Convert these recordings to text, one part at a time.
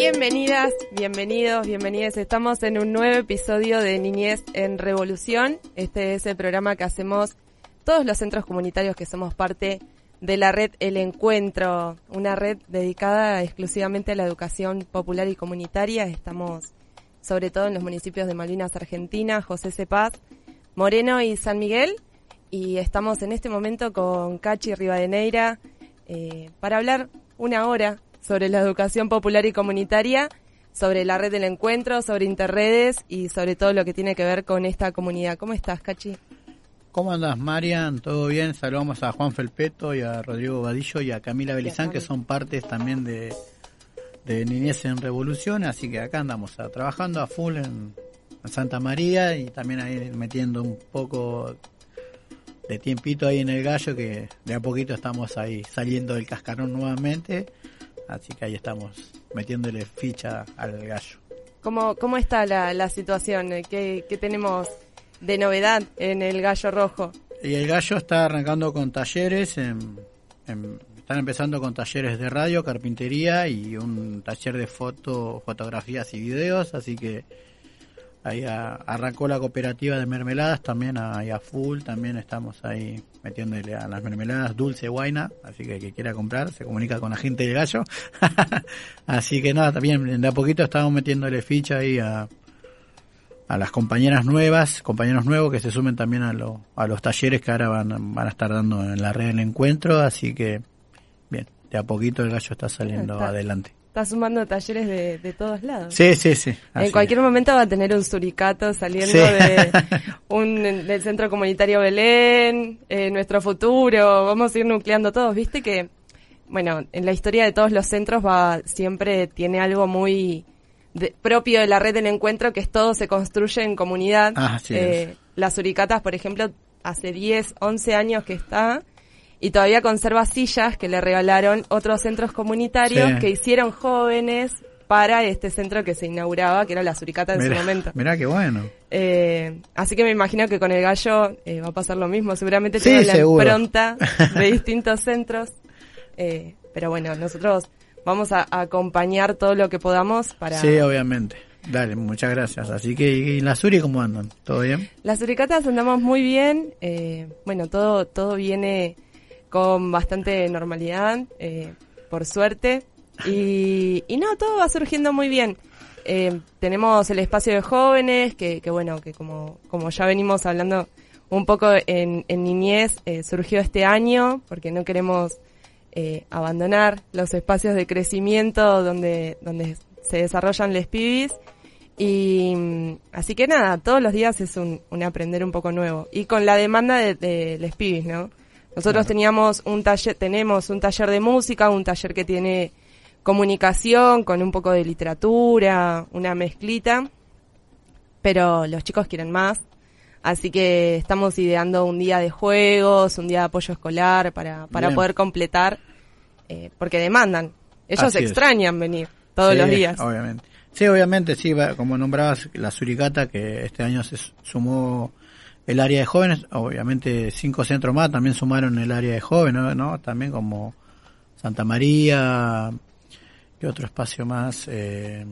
Bienvenidas, bienvenidos, bienvenidas. Estamos en un nuevo episodio de Niñez en Revolución. Este es el programa que hacemos todos los centros comunitarios que somos parte de la red El Encuentro, una red dedicada exclusivamente a la educación popular y comunitaria. Estamos sobre todo en los municipios de Malvinas, Argentina, José Cepaz, Moreno y San Miguel. Y estamos en este momento con Cachi Rivadeneira eh, para hablar una hora sobre la educación popular y comunitaria, sobre la red del encuentro, sobre interredes y sobre todo lo que tiene que ver con esta comunidad. ¿Cómo estás, Cachi? ¿Cómo andas, Marian? ¿Todo bien? Saludamos a Juan Felpeto y a Rodrigo Vadillo y a Camila Belizán, que son partes también de, de Niñez en Revolución, así que acá andamos trabajando a full en, Santa María y también ahí metiendo un poco de tiempito ahí en el gallo, que de a poquito estamos ahí saliendo del cascarón nuevamente, así que ahí estamos metiéndole ficha al gallo. ¿Cómo, cómo está la, la situación? ¿Qué, ¿Qué tenemos de novedad en el Gallo Rojo? Y el Gallo está arrancando con talleres, en, están empezando con talleres de radio, carpintería y un taller de foto, fotografías y videos, así que ahí arrancó la cooperativa de mermeladas también ahí a full, también estamos ahí metiéndole a las mermeladas dulce guaina, así que el que quiera comprar se comunica con la gente del gallo. así que nada, también de a poquito estamos metiéndole ficha ahí a, a las compañeras nuevas, compañeros nuevos que se sumen también a, a los talleres que ahora van, van a estar dando en la red del encuentro, así que bien, de a poquito el gallo está saliendo adelante. Está sumando talleres de, de todos lados. Sí, sí, sí. En cualquier momento va a tener un suricato saliendo de un, del Centro Comunitario Belén, eh, nuestro futuro, vamos a ir nucleando todos. Viste que, bueno, en la historia de todos los centros va siempre tiene algo muy propio de la red del encuentro, que es todo se construye en comunidad. Ah, eh, las Uricatas, por ejemplo, hace 10, 11 años que está y todavía conserva sillas que le regalaron otros centros comunitarios que hicieron jóvenes para este centro que se inauguraba, que era la Suricata en su momento. Mirá qué bueno. Eh, así que me imagino que con el gallo eh, va a pasar lo mismo. Seguramente tiene la impronta de distintos centros. Eh, pero bueno, nosotros vamos a, acompañar todo lo que podamos para... Sí, obviamente. Dale, muchas gracias. Así que, ¿y las Uri cómo andan? ¿Todo bien? Las Uricatas andamos muy bien. Eh, bueno, todo, todo viene con bastante normalidad, eh, por suerte. Y, y no, todo va surgiendo muy bien. Eh, tenemos el espacio de jóvenes, que, que bueno, que como, como ya venimos hablando un poco en, en niñez, eh, surgió este año, porque no queremos eh, abandonar los espacios de crecimiento donde, donde se desarrollan les pibis. Y así que nada, todos los días es un, aprender un poco nuevo. Y con la demanda de, de les pibis, ¿no? Nosotros teníamos un taller, tenemos un taller de música, un taller que tiene comunicación con un poco de literatura, una mezclita, pero los chicos quieren más. Así que estamos ideando un día de juegos, un día de apoyo escolar para, para poder completar, eh, porque demandan. Ellos extrañan venir todos los días. Obviamente. Sí, obviamente, sí, como nombrabas la Suricata, que este año se sumó el área de jóvenes, obviamente cinco centros más también sumaron el área de jóvenes, ¿no? También como Santa María, y otro espacio más? Eh,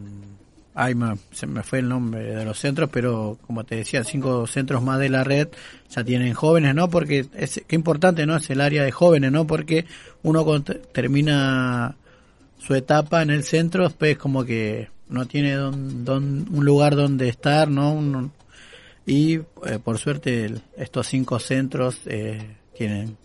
ay, se me fue el nombre de los centros, pero como te decía, cinco centros más de la red ya tienen jóvenes, ¿no? Porque es qué importante, ¿no? Es el área de jóvenes, ¿no? Porque uno termina su etapa en el centro, después como que no tiene don, un lugar donde estar, ¿no? Y eh, por suerte estos cinco centros eh, tienen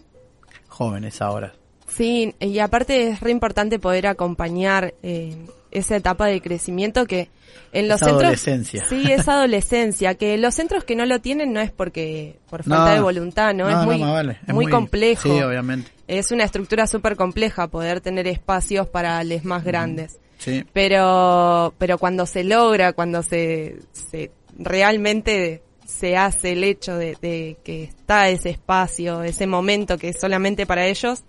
jóvenes ahora. Sí, y aparte es re importante poder acompañar eh, esa etapa de crecimiento que en los centros adolescencia. sí es adolescencia que los centros que no lo tienen no es porque por falta de voluntad no, es muy muy, complejo. sí obviamente. Es una estructura súper compleja poder tener espacios para los más grandes. Sí. Pero pero cuando se logra cuando se se realmente se hace el hecho de, de que está ese espacio ese momento que es solamente para ellos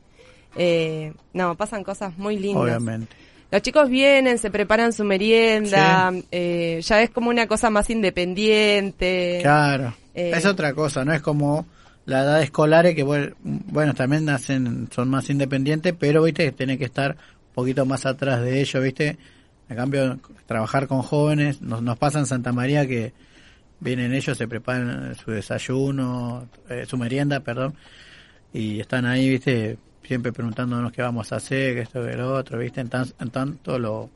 eh, no pasan cosas muy lindas. Obviamente. Los chicos vienen, se preparan su merienda, eh, ya es como una cosa más independiente. Claro, eh, es otra cosa, no es como la edad escolar que bueno, también nacen, son más independientes, pero viste que tiene que estar un poquito más atrás de ellos, viste, En cambio, trabajar con jóvenes, nos, nos pasa en Santa María que vienen ellos, se preparan su desayuno, eh, su merienda, perdón, y están ahí, viste, siempre preguntándonos qué vamos a hacer, qué esto, qué lo otro, viste, en, tan- en tanto lo-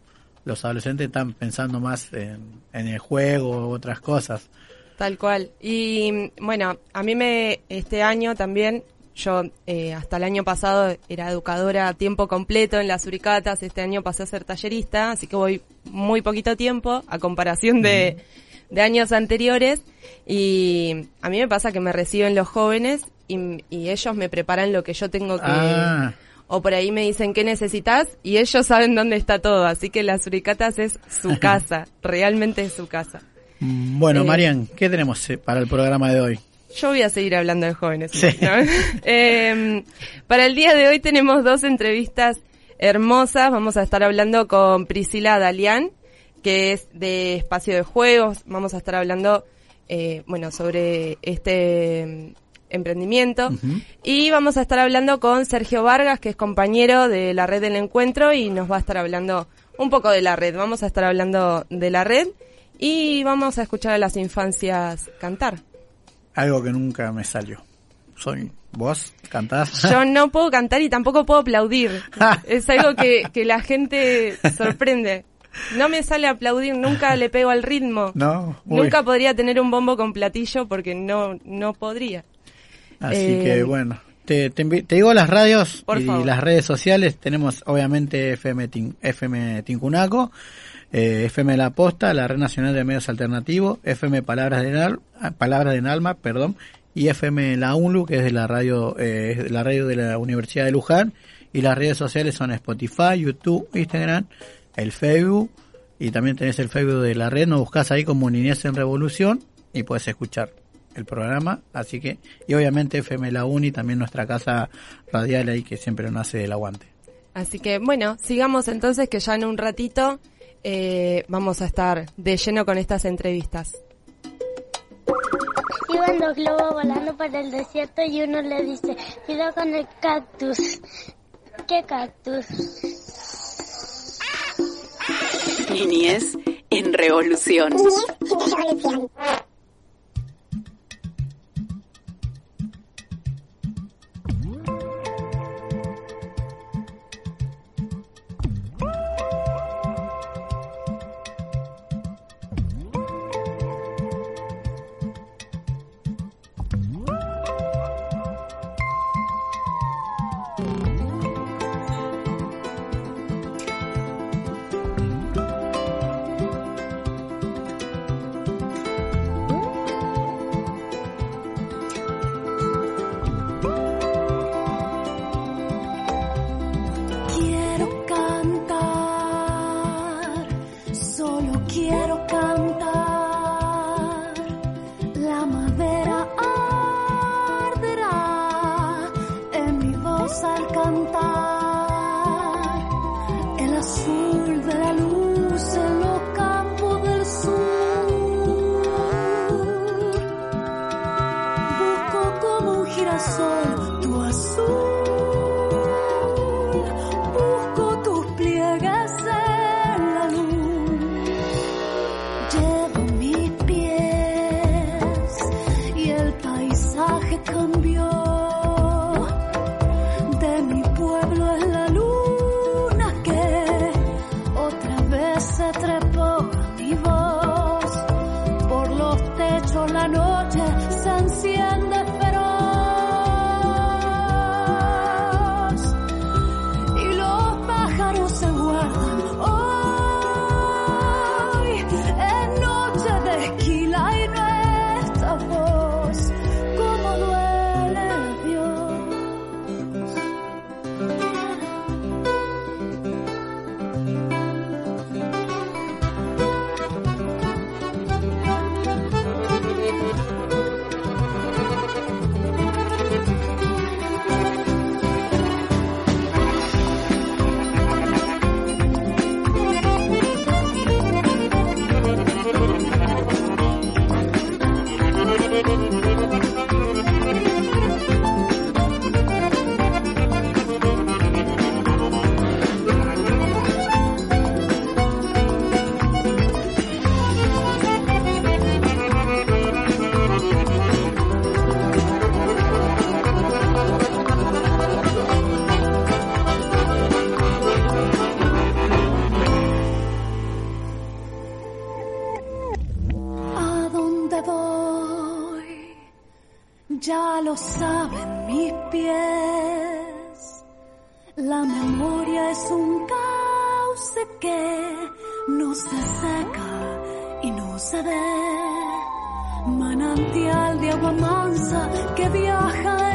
los adolescentes están pensando más en, en el juego u otras cosas. Tal cual. Y bueno, a mí me, este año también, yo eh, hasta el año pasado era educadora a tiempo completo en las Uricatas, este año pasé a ser tallerista, así que voy muy poquito tiempo a comparación de, de años anteriores. Y a mí me pasa que me reciben los jóvenes y, y ellos me preparan lo que yo tengo que... Ah. O por ahí me dicen qué necesitas y ellos saben dónde está todo, así que las Uricatas es su casa, realmente es su casa. Bueno, Eh, Marian, ¿qué tenemos eh, para el programa de hoy? Yo voy a seguir hablando de jóvenes. Sí. ¿no? Eh, para el día de hoy tenemos dos entrevistas hermosas. Vamos a estar hablando con Priscila Dalián, que es de Espacio de Juegos. Vamos a estar hablando, eh, bueno, sobre este mm, emprendimiento. Y vamos a estar hablando con Sergio Vargas, que es compañero de la red del encuentro y nos va a estar hablando un poco de la red. Vamos a estar hablando de la red y vamos a escuchar a las infancias cantar. Algo que nunca me salió. Soy vos, cantás. Yo no puedo cantar y tampoco puedo aplaudir. Es algo que, que la gente sorprende. No me sale aplaudir, nunca le pego al ritmo. no, uy. Nunca podría tener un bombo con platillo porque no, no podría. Así Eh, que bueno, te, te, te digo las radios y favor. las redes sociales. Tenemos obviamente FM, Tin- FM Tincunaco, eh, FM La Posta, la Red Nacional de Medios Alternativos, FM Palabras de, ah, Palabras de Alma, perdón, y FM La UNLU, que es de la radio, eh, es de la radio de la Universidad de Luján. Y las redes sociales son Spotify, YouTube, Instagram, el Facebook. Y también tenés el Facebook de la red, nos buscas ahí como Niñez en Revolución y puedes escuchar el programa, así que, y obviamente FM La Uni, también nuestra casa radial ahí que siempre nos hace el aguante. Así que bueno, sigamos entonces que ya en un ratito eh, vamos a estar de lleno con estas entrevistas. Iban dos globos volando por el desierto y uno le dice, cuidado con el cactus. ¿Qué cactus? Niñez en revolución. Quiero El lo saben mis pies. La memoria es un cauce que no se seca y no se ve. Manantial de agua mansa que viaja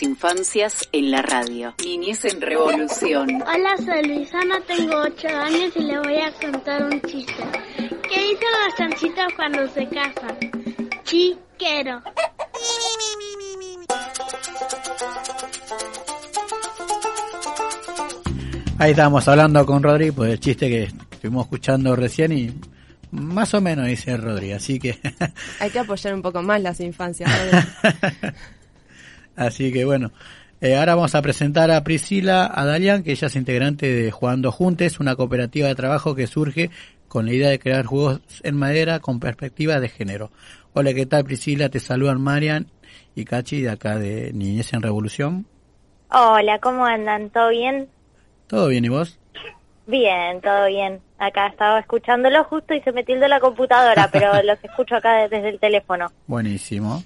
las infancias en la radio. Niñez en revolución. Hola, soy Luisana, tengo 8 años y le voy a contar un chiste. ¿Qué dicen los chanchitos cuando se casan? Chiquero. Ahí estábamos hablando con Rodri, pues el chiste que estuvimos escuchando recién y más o menos dice Rodri, así que Hay que apoyar un poco más las infancias. Así que bueno. Eh, ahora vamos a presentar a Priscila Adalian, que ella es integrante de Jugando Juntes, una cooperativa de trabajo que surge con la idea de crear juegos en madera con perspectiva de género. Hola, ¿qué tal Priscila? Te saludan Marian y Cachi de acá de Niñez en Revolución. Hola, ¿cómo andan? ¿Todo bien? ¿Todo bien y vos? Bien, todo bien. Acá estaba escuchándolo justo y se me tildó la computadora, pero los escucho acá desde el teléfono. Buenísimo.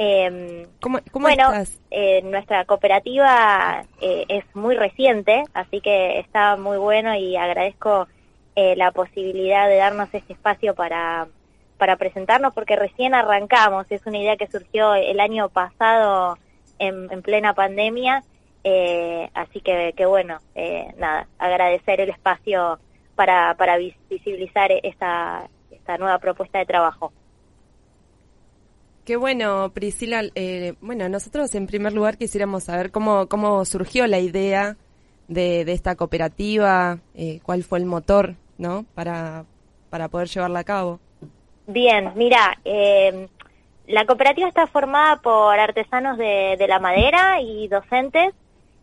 Eh, ¿Cómo, cómo bueno, estás? eh, nuestra cooperativa eh, es muy reciente, así que está muy bueno y agradezco eh, la posibilidad de darnos este espacio para, para presentarnos porque recién arrancamos. Es una idea que surgió el año pasado en, en plena pandemia, así que, que bueno, nada, agradecer el espacio para, para vis- visibilizar esta, esta nueva propuesta de trabajo. Qué bueno, Priscila. Eh, bueno, nosotros en primer lugar quisiéramos saber cómo, cómo surgió la idea de, de esta cooperativa, eh, cuál fue el motor, ¿no? Para, para poder llevarla a cabo. Bien, mira, eh, la cooperativa está formada por artesanos de, de la madera y docentes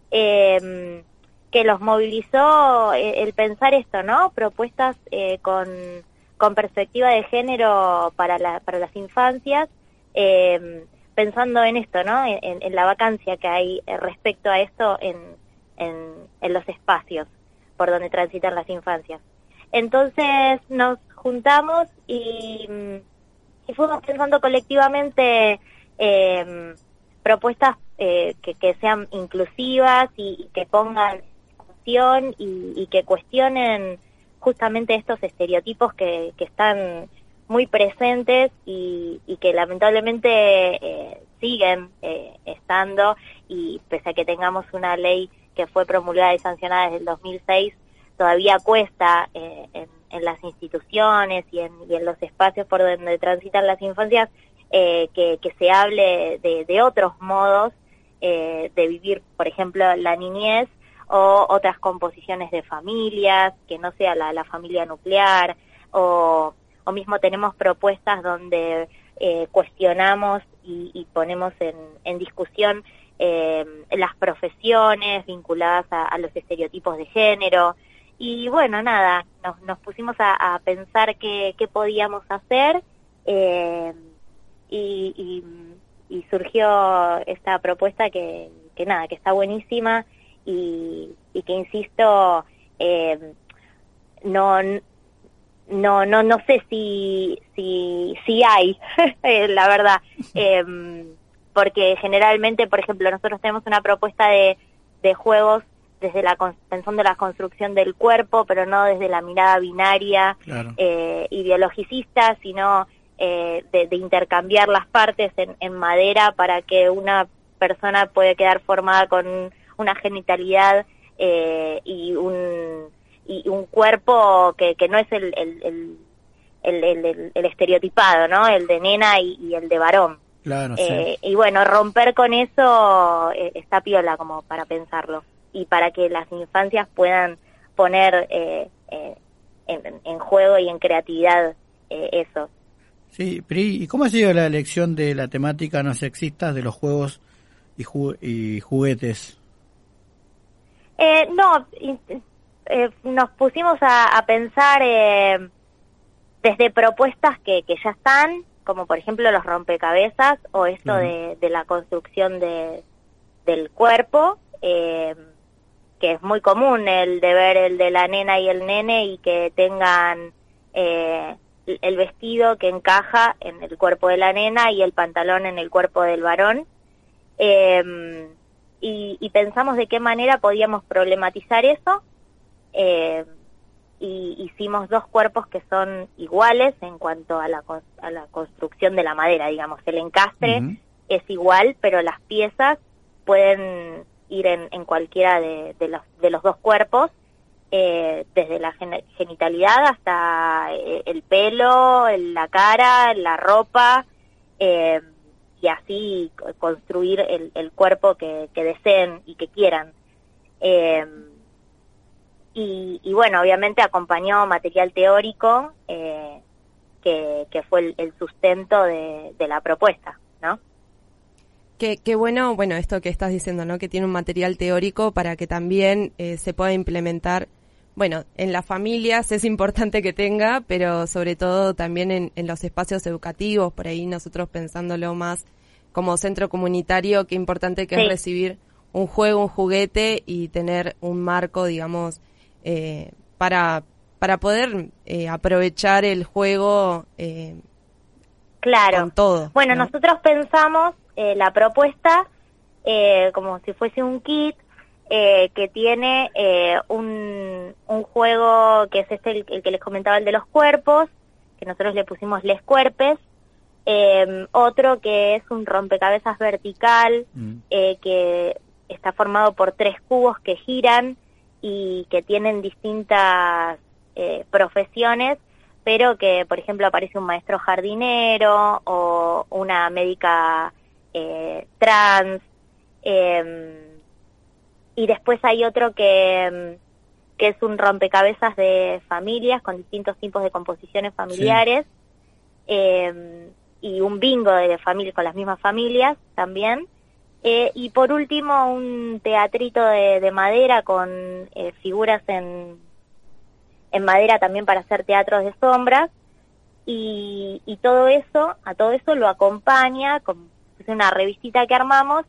eh, que los movilizó eh, el pensar esto, ¿no? Propuestas eh, con, con perspectiva de género para, la, para las infancias, eh, pensando en esto, ¿no? En, en- la vacancia que hay eh, respecto a esto en, en, los espacios por donde transitan las infancias. Entonces nos juntamos y, mm, fuimos pensando colectivamente eh, propuestas eh, que, sean inclusivas y, que pongan discusión y, y que cuestionen justamente estos estereotipos que están muy presentes y, que lamentablemente eh, siguen eh, estando y pese a que tengamos una ley que fue promulgada y sancionada desde el 2006, todavía cuesta eh, en, las instituciones y en, y en los espacios por donde transitan las infancias que, se hable de, otros modos de vivir, por ejemplo, la niñez o otras composiciones de familias, que no sea la, la familia nuclear, o, o mismo tenemos propuestas donde eh, cuestionamos y, ponemos en, en discusión eh, las profesiones vinculadas a, los estereotipos de género, Y bueno, nada, nos, pusimos a, pensar qué, podíamos hacer eh, y, surgió esta propuesta que, nada, que está buenísima y, que insisto, no, no, no, no sé si, si, si hay, eh, la verdad, eh, porque generalmente, por ejemplo, nosotros tenemos una propuesta de, de juegos desde la pensando en la construcción del cuerpo, pero no desde la mirada binaria Claro. eh, ideologicista, sino eh, de, de intercambiar las partes en, en madera para que una persona pueda quedar formada con una genitalidad eh, y un y un cuerpo que, que no es el, el, el, el, estereotipado, ¿no? El de nena y, y el de varón. Claro, Eh, y bueno, romper con eso eh, está piola como para pensarlo y para que las infancias puedan poner eh, eh, en, en juego y en creatividad eh, eso. sí. Pri, ¿y cómo ha sido la elección de la temática no sexista de los juegos y, ju- y juguetes? Eh, no, eh, nos pusimos a, a pensar eh, desde propuestas que, que ya están, como por ejemplo los rompecabezas o esto de, de la construcción de, del cuerpo, eh, que es muy común el de ver el de la nena y el nene y que tengan eh, el vestido que encaja en el cuerpo de la nena y el pantalón en el cuerpo del varón. Eh, y, y pensamos de qué manera podíamos problematizar eso. Eh, y hicimos dos cuerpos que son iguales en cuanto a la, a la construcción de la madera, digamos. El encastre es igual, pero las piezas pueden ir en, en cualquiera de, de los, de los dos cuerpos, eh, desde la gen- genitalidad hasta eh, el pelo, el- la cara, la ropa, eh, y así co- construir el, el cuerpo que, que deseen y que quieran. Eh, y, y bueno, obviamente acompañó material teórico eh, que, que fue el, el sustento de, de la propuesta, ¿no? Qué, qué bueno, bueno, esto que estás diciendo, ¿no? Que tiene un material teórico para que también eh, se pueda implementar, bueno, en las familias es importante que tenga, pero sobre todo también en, en los espacios educativos, por ahí nosotros pensándolo más como centro comunitario, qué importante que Sí. es recibir un juego, un juguete y tener un marco, digamos, eh, para, para poder eh, aprovechar el juego eh, Claro. con todo. Bueno, ¿no? nosotros pensamos eh, la propuesta eh, como si fuese un kit eh, que tiene eh, un, un juego que es este, el, el que les comentaba, el de los cuerpos, que nosotros le pusimos les cuerpes, eh, otro que es un rompecabezas vertical, Mm. eh, que está formado por tres cubos que giran y que tienen distintas eh, profesiones, pero que, por ejemplo, aparece un maestro jardinero o una médica eh, trans. eh, y después hay otro que, mm, que es un rompecabezas de familias con distintos tipos de composiciones familiares. eh, y un bingo de familias con las mismas familias también. Eh, y por último, un teatrito de, de madera con eh, figuras en, en madera también para hacer teatros de sombras. Y, y todo eso, a todo eso lo acompaña con es una revistita que armamos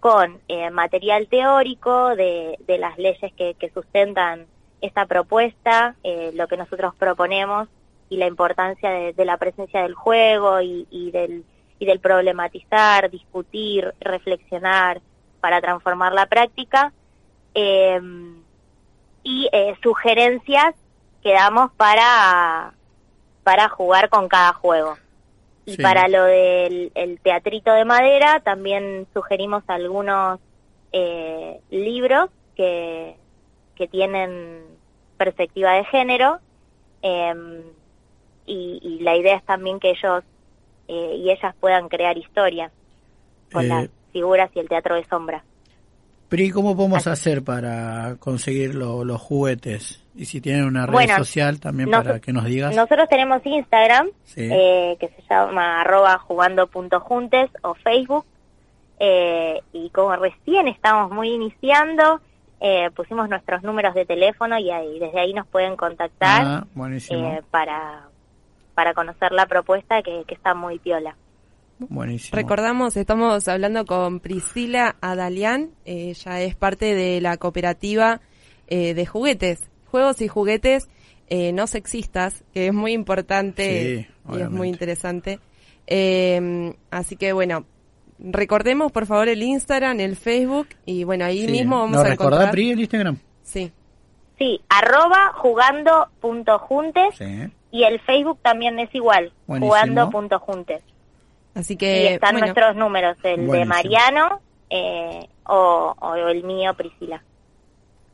con eh, material teórico de, de las leyes que, que sustentan esta propuesta, eh, lo que nosotros proponemos y la importancia de, de la presencia del juego y, y del y del problematizar, discutir, reflexionar para transformar la práctica eh, y eh, sugerencias que damos para para jugar con cada juego. Y Sí. para lo del el teatrito de madera también sugerimos algunos eh, libros que, que tienen perspectiva de género eh, y, y la idea es también que ellos eh, y ellas puedan crear historias con Eh, las figuras y el teatro de sombra. Pri, ¿cómo podemos hacer para conseguir lo- los juguetes? Y si tienen una red Bueno, social también nos- para que nos digas. Nosotros tenemos Instagram, Sí. eh, que se llama arroba jugando.juntes o Facebook, eh, y como recién estamos muy iniciando, eh, pusimos nuestros números de teléfono y ahí, desde ahí nos pueden contactar Ah, buenísimo. eh, para, para conocer la propuesta que, que está muy piola. buenísimo. Recordamos, estamos hablando con Priscila Adalián, eh, ella es parte de la cooperativa eh, de juguetes, juegos y juguetes eh, no sexistas, que es muy importante Sí, y es muy interesante. Eh, así que bueno, recordemos por favor el Instagram, el Facebook y bueno, ahí Sí. mismo vamos ¿Nos a encontrar. Pri, el Instagram? Sí, Sí, arroba jugando.juntes Sí. Y el Facebook también es igual, Buenísimo. jugando.juntes. así y que están bueno, nuestros números, el de. Mariano eh, o, o el mío, Priscila.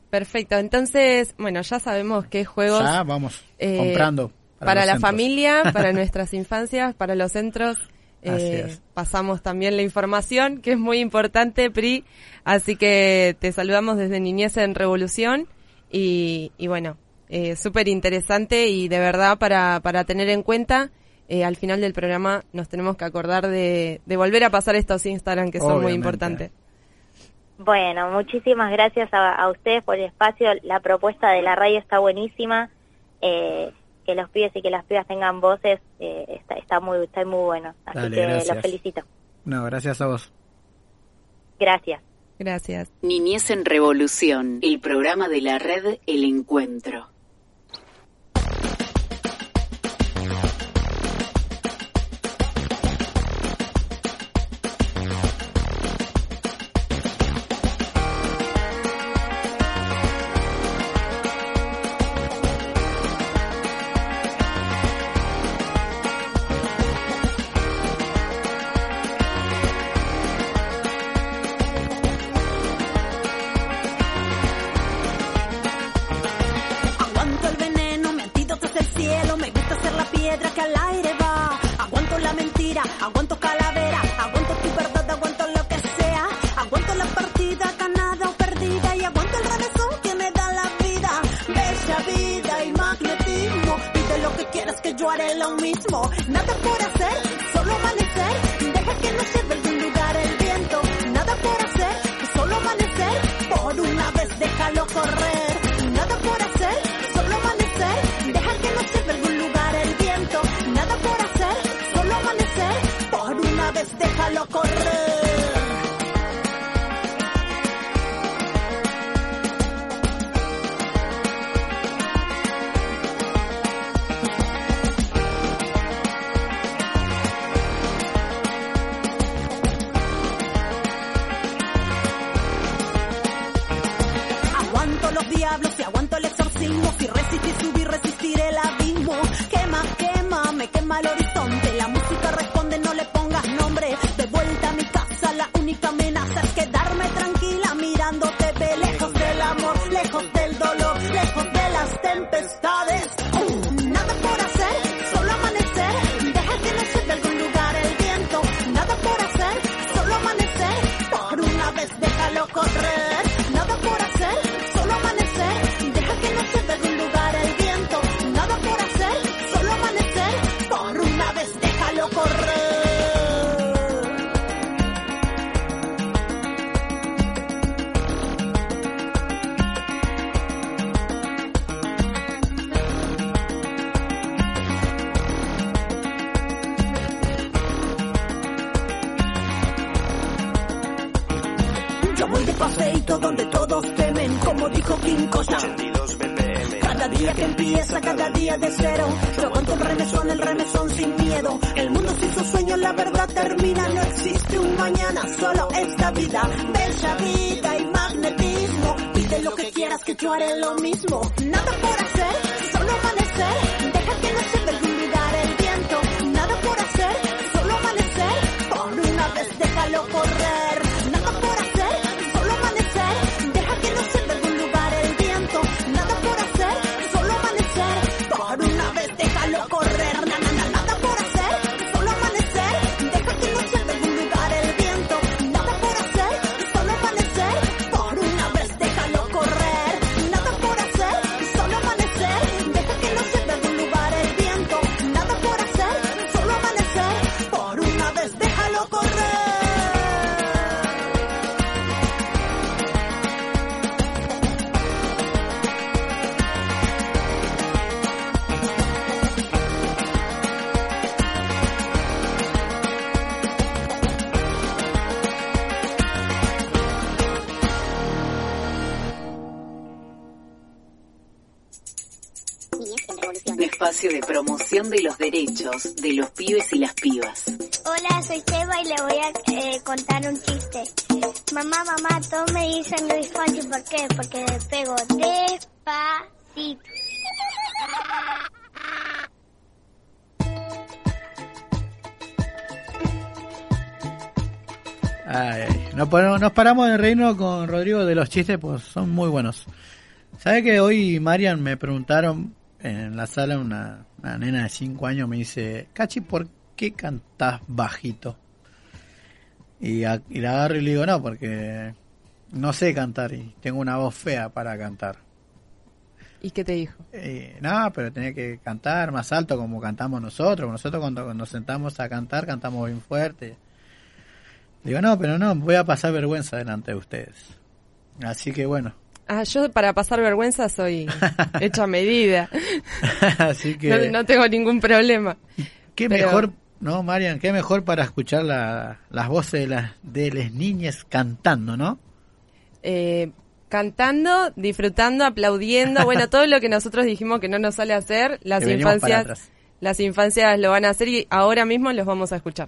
perfecto. Entonces, bueno, ya sabemos qué juegos Ya vamos eh, comprando. para, la centros. familia, para nuestras infancias, para los centros. Así eh, pasamos también la información, que es muy importante, Pri. Así que te saludamos desde Niñez en Revolución. Y, y bueno, eh, súper interesante y de verdad para, para tener en cuenta. eh, al final del programa nos tenemos que acordar de, de volver a pasar estos Instagram que son muy importantes. Bueno, muchísimas gracias a, a ustedes por el espacio. La propuesta de la radio está buenísima. Eh, que los pibes y que las pibas tengan voces eh, está, está muy está muy bueno. Así Dale, que gracias. los felicito. No, gracias a vos. Gracias. Gracias. Niñez en Revolución, el programa de la red El Encuentro. Yo haré lo mismo. Nada por hacer, solo amanecer, deja que nos lleve a algún lugar el viento. Nada por hacer, solo amanecer, por una vez déjalo correr. Nada por hacer, solo amanecer, deja que nos lleve a algún lugar el viento. Nada por hacer, solo amanecer, por una vez déjalo correr. Resistí subir, yo haré lo mismo. Promoción de los derechos de los pibes y las pibas. Hola, soy Seba y le voy a eh, contar un chiste. Mamá, mamá, todos me dicen Luis Fonsi, ¿por qué? Porque le pego despacito. Ay, nos, ponemos- nos paramos de reino con Rodrigo de los chistes, pues son muy buenos. ¿Sabe que hoy, Marian, me preguntaron en la sala, una, una nena de 5 años me dice, Cachi, ¿por qué cantás bajito? Y, a- y la agarro y le digo, no, porque no sé cantar y tengo una voz fea para cantar. ¿Y qué te dijo? Eh, no, pero tenía que cantar más alto como cantamos nosotros. Nosotros cuando nos sentamos a cantar, cantamos bien fuerte. Digo, no, pero no, voy a pasar vergüenza delante de ustedes. Así que bueno. Ah, yo para pasar vergüenza soy hecha a medida. Así que, No, no tengo ningún problema. qué pero- mejor, no, Marian, qué mejor para escuchar la- las voces de las, de las niñas cantando, ¿no? Eh, cantando, disfrutando, aplaudiendo, bueno, todo lo que nosotros dijimos que no nos sale hacer, las Que infancias, las infancias lo van a hacer y ahora mismo los vamos a escuchar.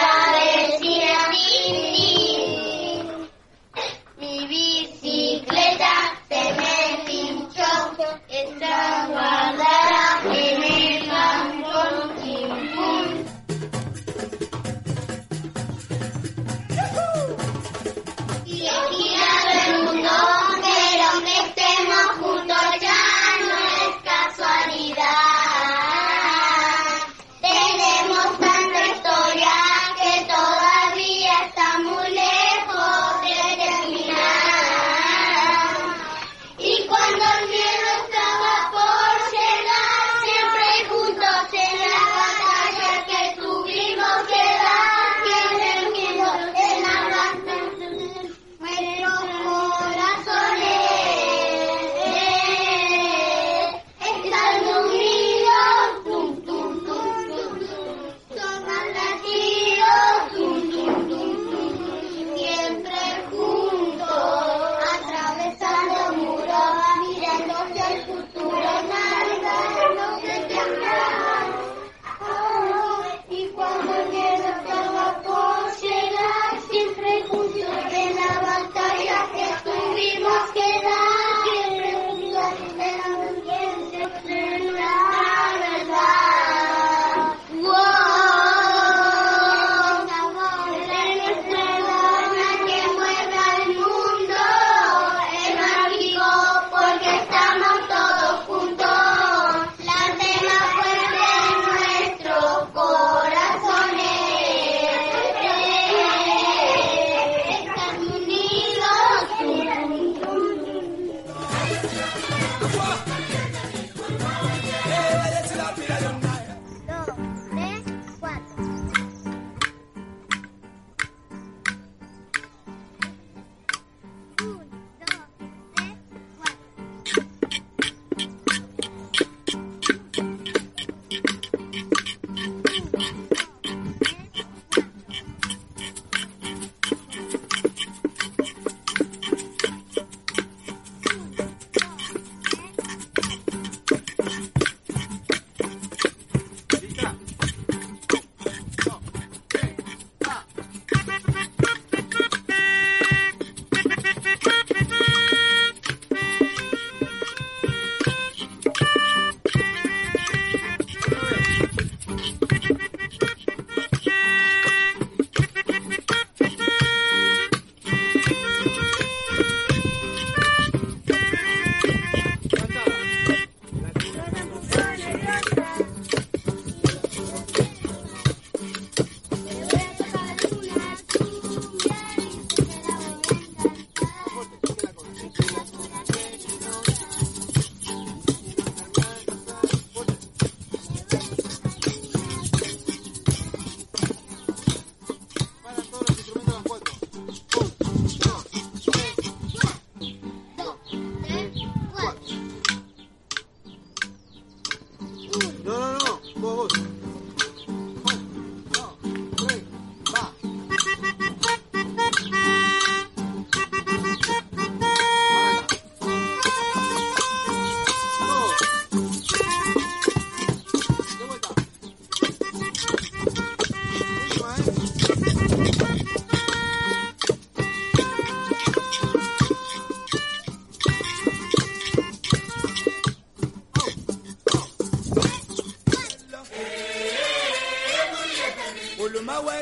Bogotá.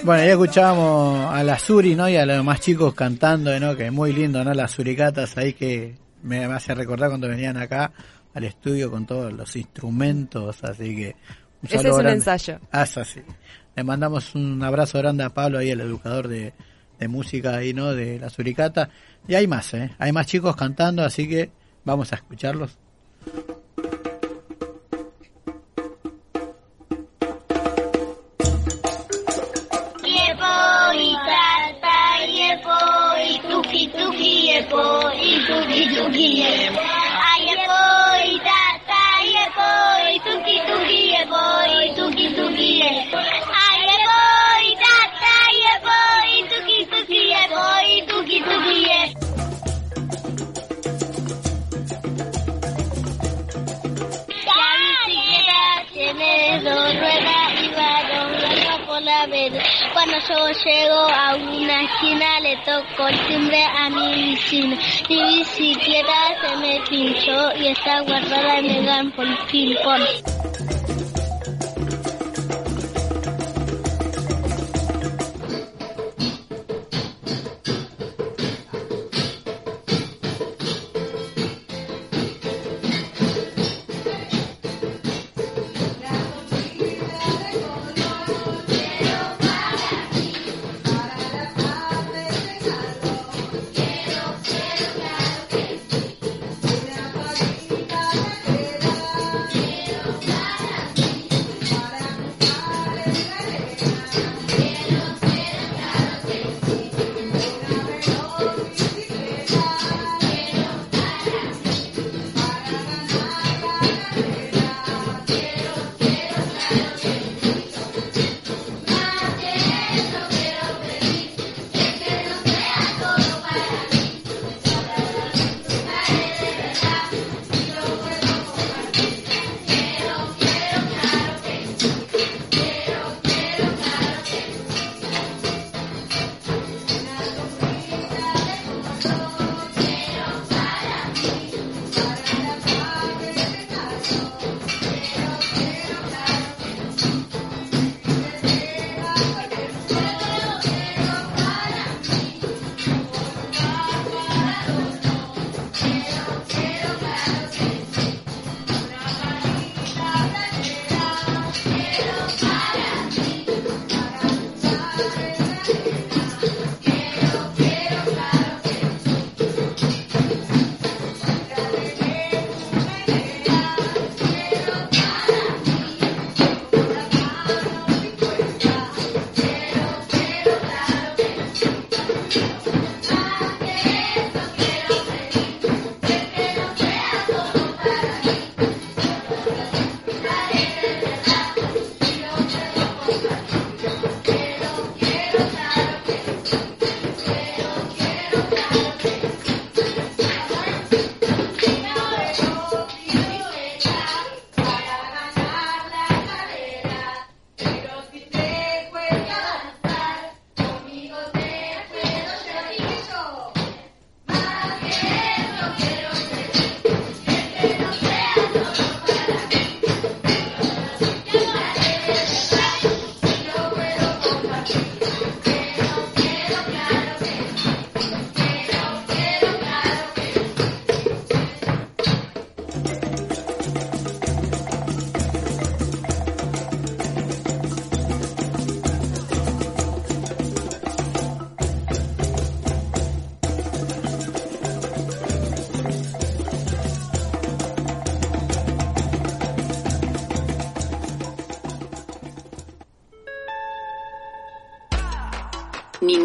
Bueno, ya escuchábamos a la Suri, ¿no? Y a los más chicos cantando, ¿no? Que es muy lindo, ¿no? Las suricatas ahí que me, me hace recordar cuando venían acá al estudio con todos los instrumentos, así que... Ese saludo es un grande. ensayo. Ah, así. Le mandamos un abrazo grande a Pablo ahí, el educador de, de música ahí, ¿no? De la suricata. Y hay más, ¿eh? Hay más chicos cantando, así que vamos a escucharlos. টুকি টুকিয়ে আয়ে বই দাতা আয়ে বই টুকি টুকিয়ে বই টুকি টুকিয়ে yo llego a una esquina le toco el timbre a mi vecino. Mi bicicleta se me pinchó y está guardada en el gran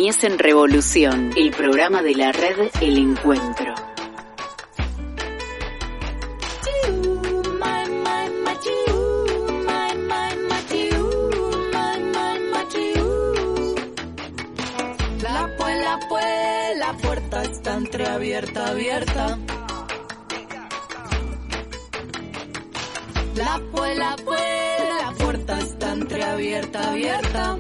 en Revolución, el programa de la red El Encuentro. La puerta está entreabierta, abierta. La pues, la pues, la puerta está entreabierta, abierta.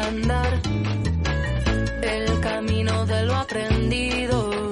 Desandar el camino de lo aprendido.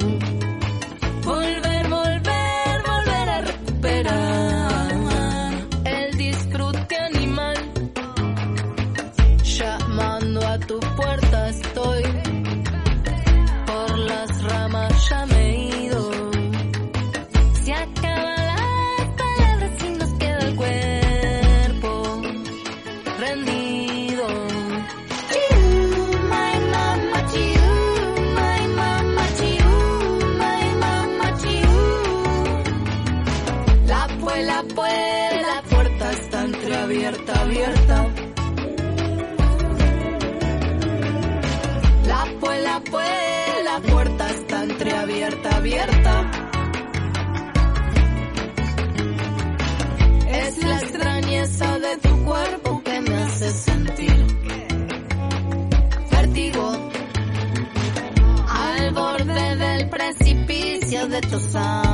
Santo.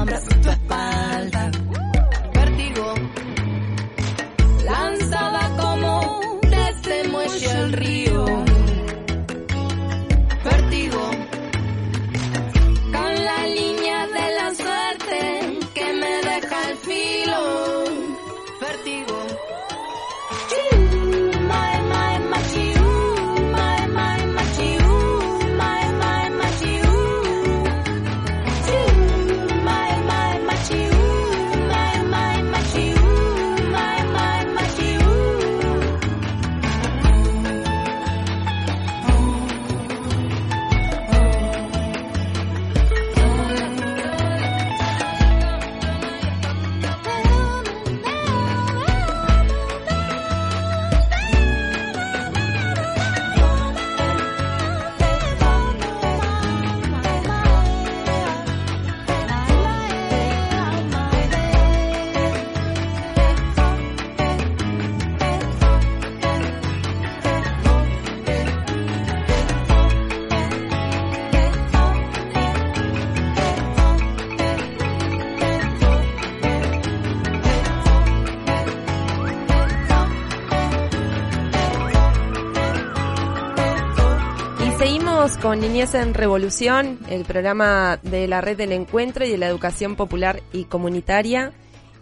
Con Niñez en Revolución, el programa de la Red del Encuentro y de la Educación Popular y Comunitaria.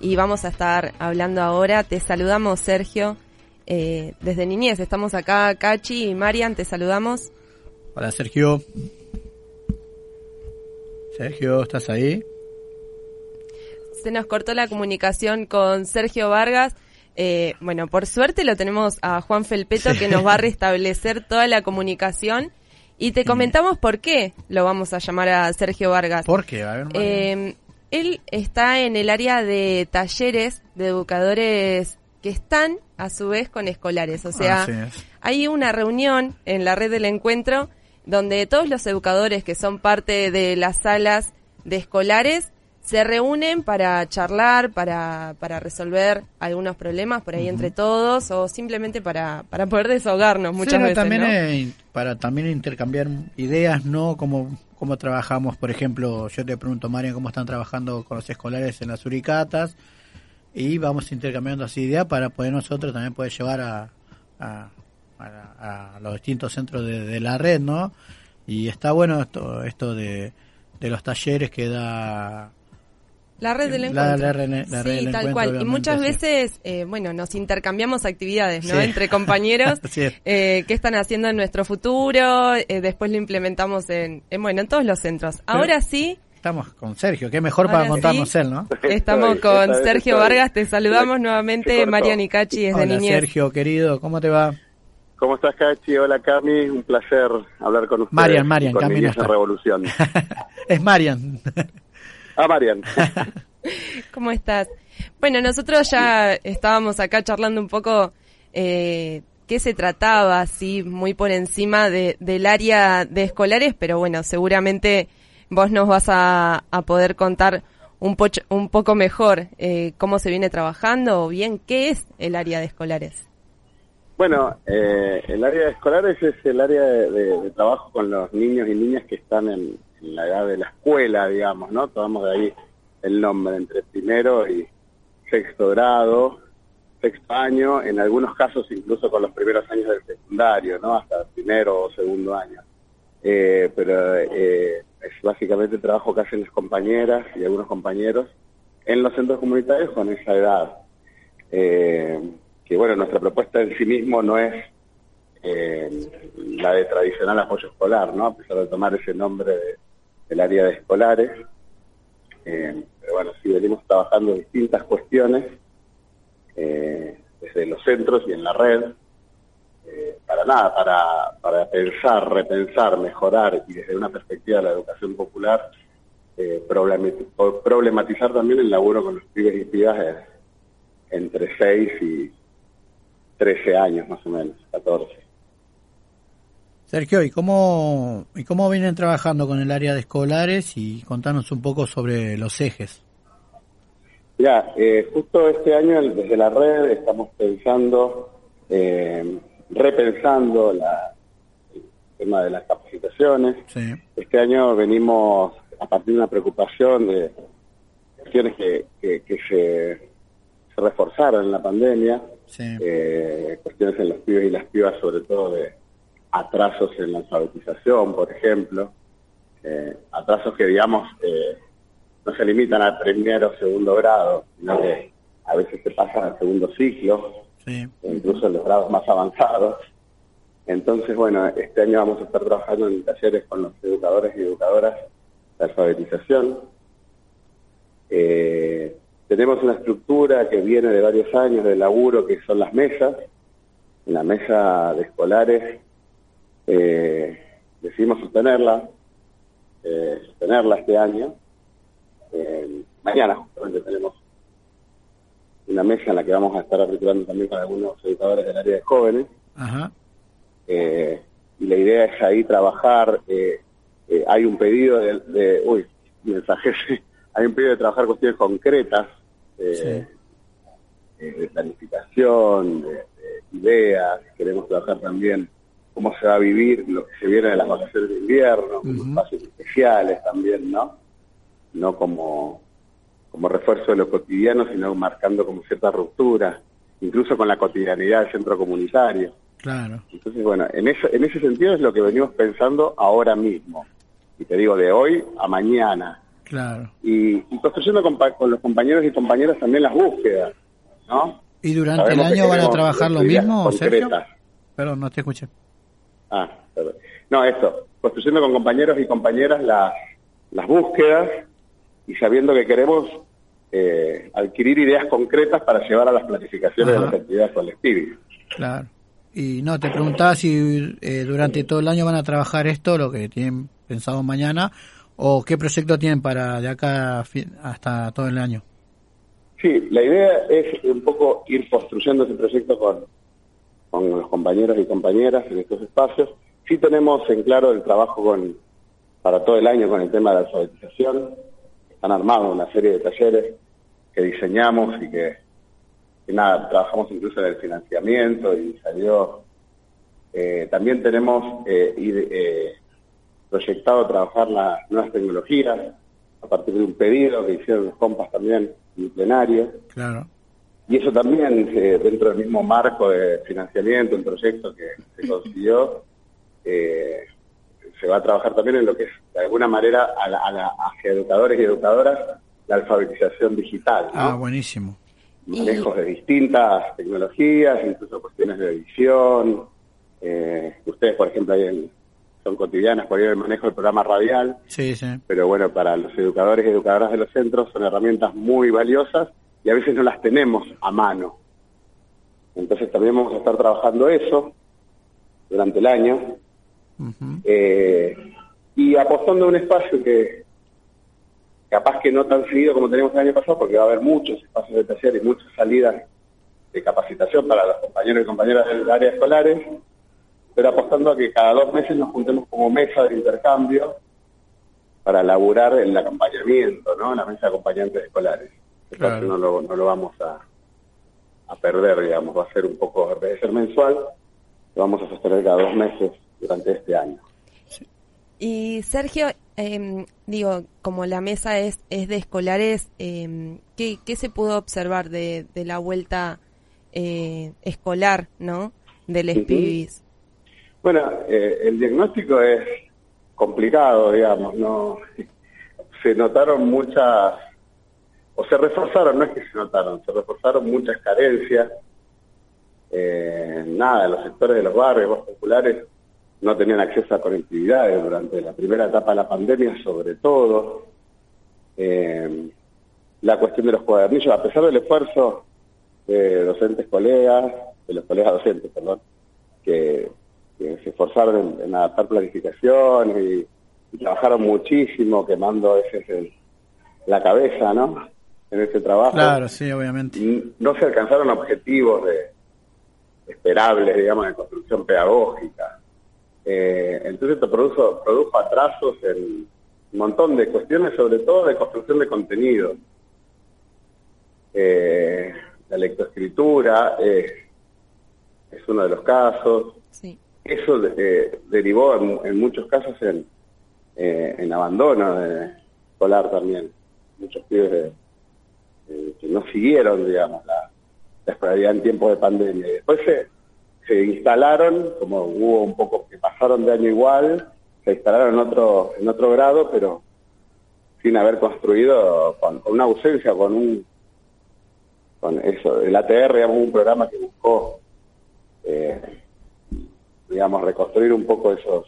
Y vamos a estar hablando ahora. Te saludamos, Sergio, eh, desde Niñez. Estamos acá, Cachi y Marian, te saludamos. Hola Sergio. Sergio, ¿estás ahí? Se nos cortó la comunicación con Sergio Vargas. Eh, bueno, por suerte lo tenemos a Juan Felpeto que nos va a restablecer toda la comunicación. Y te comentamos por qué lo vamos a llamar a Sergio Vargas. ¿Por qué? A ver, Marian. Eh, él está en el área de talleres de educadores que están a su vez con escolares. O sea, Así es. hay una reunión en la red del encuentro donde todos los educadores que son parte de las salas de escolares se reúnen para charlar, para, para resolver algunos problemas por ahí entre todos o simplemente para, para poder desahogarnos muchas Sí, veces. también ¿no? eh, para también intercambiar ideas, ¿no? Cómo, cómo trabajamos, por ejemplo, yo te pregunto, Marian, cómo están trabajando con los escolares en las uricatas y vamos intercambiando así ideas para poder nosotros también poder llevar a, a, a- a los distintos centros de, de la red, ¿no? Y está bueno esto, esto de, de los talleres que da La red del encuentro. la la sí, del tal encuentro, cual. Y muchas sí. veces, eh, bueno, nos intercambiamos actividades, ¿no? Sí. Entre compañeros. Así es. eh, qué están haciendo en nuestro futuro. eh, después lo implementamos en, en, bueno, en todos los centros. Ahora sí, Estamos con Sergio, qué mejor para contarnos sí. él, ¿no? estamos Estoy, con Sergio estoy. Vargas. Te saludamos nuevamente, cortó. Marian Icachi desde Hola Niñez. Sergio, querido, ¿cómo te va? ¿Cómo estás, Cachi? Hola, Cami. Un placer hablar con ustedes. Marian, Marian, Cami no está. Revolución. es Marian. Ah, Marian. ¿Cómo estás? Bueno, nosotros ya estábamos acá charlando un poco eh, qué se trataba, así muy por encima de, del área de escolares, pero bueno, seguramente vos nos vas a, a poder contar un, poch- un poco mejor eh, cómo se viene trabajando o bien qué es el área de escolares. Bueno, eh, el área de escolares es el área de, de- de trabajo con los niños y niñas que están en, en la edad de la escuela, digamos, ¿no? Tomamos de ahí el nombre entre primero y sexto grado, sexto año, en algunos casos incluso con los primeros años del secundario, ¿no? Hasta primero o segundo año. Eh, pero eh, es básicamente el trabajo que hacen las compañeras y algunos compañeros en los centros comunitarios con esa edad. Eh, que bueno, nuestra propuesta en sí mismo no es eh, la de tradicional apoyo escolar, ¿no? A pesar de tomar ese nombre de- del área de escolares. Eh, pero bueno, sí venimos trabajando distintas cuestiones eh, desde los centros y en la red. eh, para nada, para, pensar, repensar, mejorar y desde una perspectiva de la educación popular, problematizar también el laburo con los pibes y pibas entre 6 y 13 años más o menos, 14. Sergio, ¿y cómo, ¿y cómo vienen trabajando con el área de escolares? Y contanos un poco sobre los ejes. Ya, eh, justo este año desde la red estamos pensando, eh, repensando la, el tema de las capacitaciones. Sí, Este año venimos a partir de una preocupación de cuestiones que, que, que se, se reforzaron en la pandemia, sí, eh, cuestiones en los pibes y las pibas, sobre todo de atrasos en la alfabetización, por ejemplo, eh, atrasos que, digamos, eh, no se limitan al primero o segundo grado, sino que a veces se pasan al segundo ciclo, sí. incluso en los grados más avanzados. Entonces, bueno, este año vamos a estar trabajando en talleres con los educadores y educadoras de alfabetización. Eh, tenemos una estructura que viene de varios años de laburo, que son las mesas. En la mesa de escolares eh, decidimos sostenerla, eh, sostenerla este año. Eh, mañana justamente tenemos una mesa en la que vamos a estar articulando también con algunos educadores del área de jóvenes. Ajá. Eh, y la idea es ahí trabajar. hay un pedido de, de- uy, mensajes. hay un pedido de trabajar cuestiones concretas eh, eh, de planificación, de, de ideas. Queremos trabajar también cómo se va a vivir lo que se viene de las vacaciones de invierno, con Ujú. espacios especiales también, ¿no? No como como refuerzo de lo cotidiano, sino marcando como cierta ruptura, incluso con la cotidianidad del centro comunitario. Claro. Entonces, bueno, en, eso, en ese sentido es lo que venimos pensando ahora mismo. Y te digo, de hoy a mañana. Claro. Y, y construyendo con, con los compañeros y compañeras también las búsquedas, ¿no? ¿Y durante Sabemos el año van a trabajar lo mismo, Sergio? Perdón, no te escuché. Ah, perdón. No, esto, construyendo con compañeros y compañeras las, las búsquedas y sabiendo que queremos eh, adquirir ideas concretas para llevar a las planificaciones Ajá. de las actividades colectivas. Claro. Y no, te preguntaba si eh, durante todo el año van a trabajar esto, lo que tienen pensado mañana, o qué proyecto tienen para de acá hasta todo el año. Sí, la idea es un poco ir construyendo ese proyecto con, con los compañeros y compañeras en estos espacios. Sí tenemos en claro el trabajo con para todo el año con el tema de la alfabetización. Están armados una serie de talleres que diseñamos y que, nada, trabajamos incluso en el financiamiento y salió. eh, también tenemos eh, eh, proyectado trabajar las nuevas tecnologías a partir de un pedido que hicieron los compas también en el plenario. Claro. Y eso también, eh, dentro del mismo marco de financiamiento, un proyecto que se consiguió, eh, se va a trabajar también en lo que es, de alguna manera, a la, a la- hacia educadores y educadoras, la alfabetización digital, ¿no? Ah, buenísimo. manejos de distintas tecnologías, incluso cuestiones de edición. Eh, ustedes, por ejemplo, ahí en- son cotidianas por ahí el manejo del programa radial, Sí, sí. pero bueno, para los educadores y educadoras de los centros son herramientas muy valiosas y a veces no las tenemos a mano. Entonces también vamos a estar trabajando eso durante el año eh, y apostando a un espacio que capaz que no tan seguido como teníamos el año pasado, porque va a haber muchos espacios de taller y muchas salidas de capacitación para los compañeros y compañeras del área escolares, pero apostando a que cada dos meses nos juntemos como mesa de intercambio para laburar el acompañamiento, ¿no? La mesa de acompañantes escolares. Claro. no lo, no lo vamos a, a perder, digamos, va a ser un poco, de ser mensual, lo vamos a sostener cada dos meses durante este año. Y Sergio, em, digo, como la mesa es, es de escolares, em, ¿qué, qué se pudo observar de, de la vuelta eh, escolar, no? Del Ujú. SPIBIS. Bueno, eh, el diagnóstico es complicado, digamos, no se notaron muchas o se reforzaron, no es que se notaron, se reforzaron muchas carencias. Eh, nada, los sectores de los barrios más populares no tenían acceso a conectividades durante la primera etapa de la pandemia, sobre todo. Eh, la cuestión de los cuadernillos, a pesar del esfuerzo de docentes colegas, de los colegas docentes, perdón, que, se esforzaron en, adaptar planificación y, trabajaron muchísimo, quemando a veces el- la cabeza, ¿no? En ese trabajo. Claro, sí, obviamente. N- No se alcanzaron objetivos de esperables, digamos, de construcción pedagógica. Eh, entonces esto produjo, produjo atrasos en un montón de cuestiones, sobre todo de construcción de contenido. Eh, la lectoescritura eh, es uno de los casos. Sí. Eso eh, derivó en, en muchos casos en, eh, en abandono de- escolar también. Muchos pibes de- eh, que no siguieron, digamos, la, la escolaridad en tiempos de pandemia. Después se, se instalaron, como hubo un poco que pasaron de año igual, se instalaron en otro, en otro grado, pero sin haber construido, con, una ausencia, con un con eso, el ATR, digamos, un programa que buscó, eh, digamos, reconstruir un poco esos,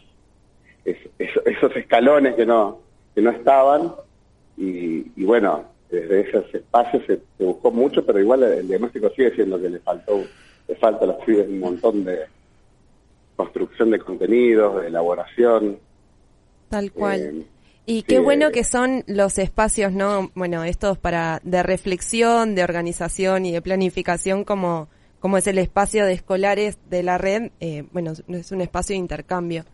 es- esos, escalones que no, que no estaban, y bueno, desde esos espacios se, se buscó mucho, pero igual el diagnóstico sigue siendo que le faltó, le falta a los pibes un montón de construcción de contenidos, de elaboración. Tal cual. eh, Y sí, qué bueno eh, que son los espacios, ¿no? Bueno, estos para de reflexión, de organización y de planificación como, como es el espacio de escolares de la red. eh, bueno, es un espacio de intercambio.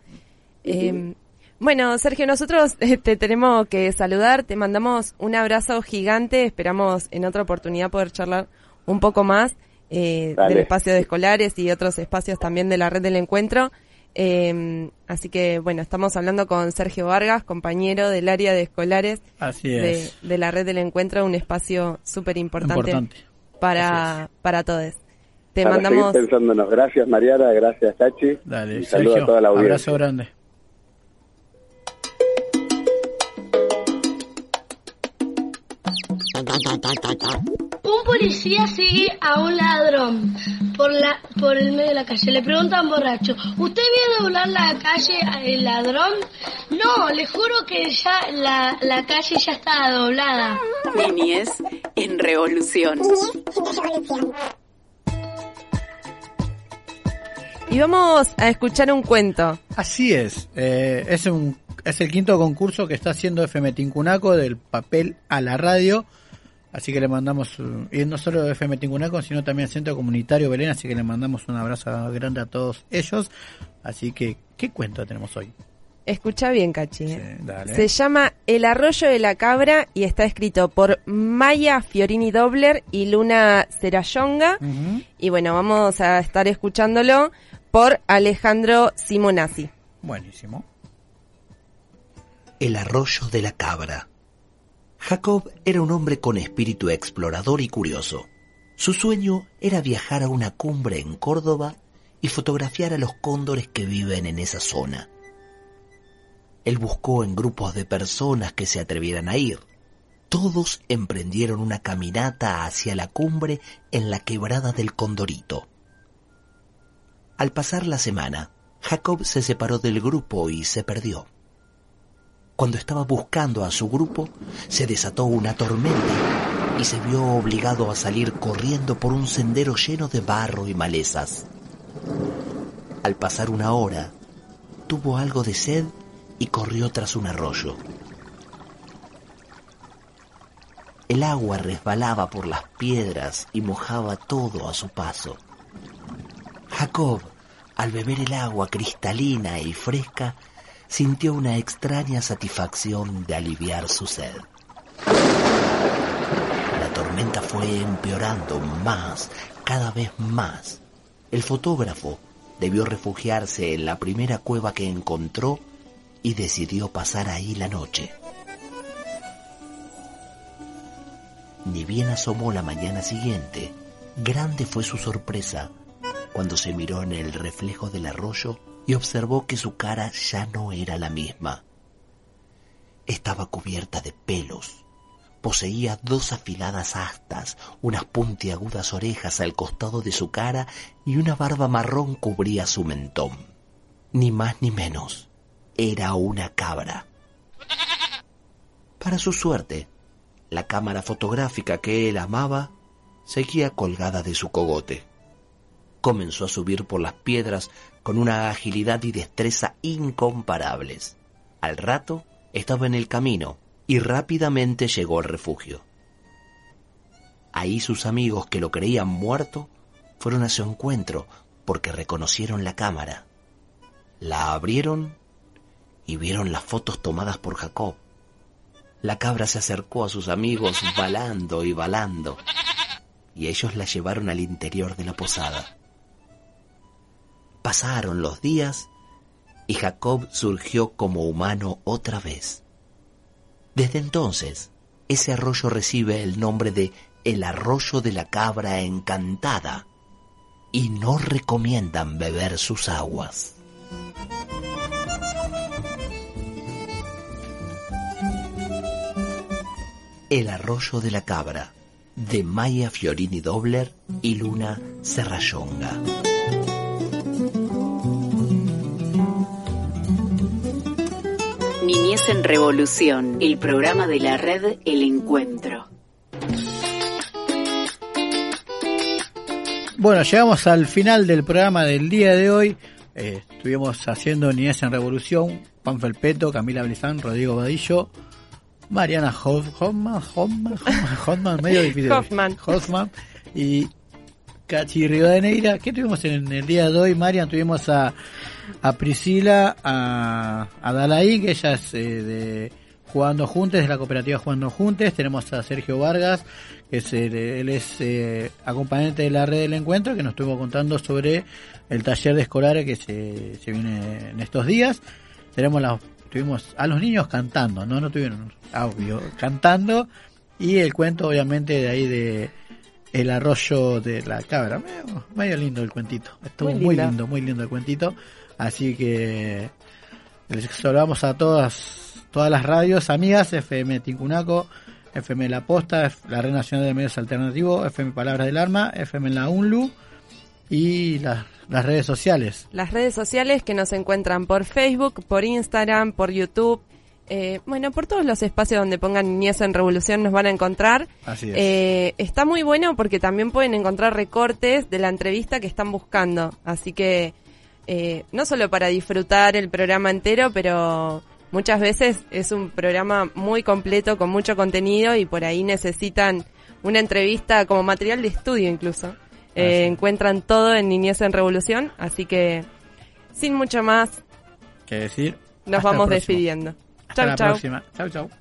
Eh, bueno, Sergio, nosotros eh, te tenemos que saludar, te mandamos un abrazo gigante, esperamos en otra oportunidad poder charlar un poco más eh, del espacio de escolares y otros espacios también de la red del encuentro. Eh, así que bueno, estamos hablando con Sergio Vargas, compañero del área de escolares Así de, es. de la red del encuentro, un espacio súper importante, Importante. para, para todos. Te para mandamos... seguir pensándonos. Gracias Mariana, gracias Tachi. Dale, y Sergio, a toda la audiencia. abrazo grande. Un policía sigue a un ladrón por la por el medio de la calle. Le pregunta a un borracho, ¿usted vio doblar la calle el ladrón? No, le juro que ya la, la calle ya estaba doblada. Niñez en revolución. Y vamos a escuchar un cuento. Así es. eh, es, un, es el quinto concurso que está haciendo FM Tincunaco del papel a la radio. Así que le mandamos, y no solo FM Tincunaco, sino también al Centro Comunitario Belén. Así que le mandamos un abrazo grande a todos ellos. Así que, ¿qué cuento tenemos hoy? Escucha bien, Cachi. ¿eh? Sí, dale. Se llama El arroyo de la cabra y está escrito por Maya Fiorini Dobler y Luna Serayonga. Y bueno, vamos a estar escuchándolo por Alejandro Simonazzi. Buenísimo. El arroyo de la cabra. Jacob era un hombre con espíritu explorador y curioso. Su sueño era viajar a una cumbre en Córdoba y fotografiar a los cóndores que viven en esa zona. Él buscó en grupos de personas que se atrevieran a ir. Todos emprendieron una caminata hacia la cumbre en la quebrada del Condorito. Al pasar la semana, Jacob se separó del grupo y se perdió. Cuando estaba buscando a su grupo, se desató una tormenta y se vio obligado a salir corriendo por un sendero lleno de barro y malezas. Al pasar una hora, tuvo algo de sed y corrió tras un arroyo. El agua resbalaba por las piedras y mojaba todo a su paso. Jacob, al beber el agua cristalina y fresca, sintió una extraña satisfacción de aliviar su sed. La tormenta fue empeorando más, cada vez más. El fotógrafo debió refugiarse en la primera cueva que encontró y decidió pasar ahí la noche. Ni bien asomó la mañana siguiente, grande fue su sorpresa cuando se miró en el reflejo del arroyo y observó que su cara ya no era la misma. Estaba cubierta de pelos. Poseía dos afiladas astas, unas puntiagudas orejas al costado de su cara y una barba marrón cubría su mentón. Ni más ni menos. Era una cabra. Para su suerte, la cámara fotográfica que él amaba seguía colgada de su cogote. Comenzó a subir por las piedras con una agilidad y destreza incomparables. Al rato estaba en el camino y rápidamente llegó al refugio. Ahí sus amigos que lo creían muerto fueron a su encuentro porque reconocieron la cámara. La abrieron y vieron las fotos tomadas por Jacob. La cabra se acercó a sus amigos balando y balando, y ellos la llevaron al interior de la posada. Pasaron los días y Jacob surgió como humano otra vez. Desde entonces, ese arroyo recibe el nombre de el arroyo de la cabra encantada y no recomiendan beber sus aguas. El arroyo de la cabra, de Maya Fiorini Dobler y Luna Serrayonga. Niñez en Revolución, el programa de la red El Encuentro. Bueno, llegamos al final del programa del día de hoy. Eh, estuvimos haciendo Niñez en Revolución, Juan Felpeto, Camila Blizán, Rodrigo Badillo, Mariana Hoff- Hoffman, Hoffman, Hoffman, Hoffman, medio difícil. Hoffman. Hoffman y Cachi Rivadeneira. ¿Qué tuvimos en el día de hoy, Marian? Tuvimos a, a Priscila, a, a Dalai, que ella es eh, de Jugando Juntes, de la cooperativa Jugando Juntes. Tenemos a Sergio Vargas, que es el- él es eh, acompañante de la red del encuentro, que nos estuvo contando sobre el taller de escolares que se, se viene en estos días. Tenemos la, tuvimos a los niños cantando, no, no tuvieron audio, cantando. Y el cuento, obviamente, de ahí de el arroyo de la cabra. Medio, medio lindo el cuentito. Estuvo Muy lindo, muy lindo el cuentito. Así que les saludamos a todas todas las radios amigas, FM Tincunaco, FM La Posta, la Red Nacional de Medios Alternativos, FM Palabras del Arma, FM La UNLU y las las redes sociales. Las redes sociales que nos encuentran por Facebook, por Instagram, por YouTube. eh, bueno, por todos los espacios donde pongan Niñez en Revolución nos van a encontrar. Así es. Eh, está muy bueno porque también pueden encontrar recortes de la entrevista que están buscando. Así que eh, no solo para disfrutar el programa entero, pero muchas veces es un programa muy completo con mucho contenido y por ahí necesitan una entrevista como material de estudio incluso. Eh, encuentran todo en Niñez en Revolución, así que sin mucho más ¿Qué decir? nos vamos despidiendo. Hasta Chau, la chau. próxima. Chau, chau.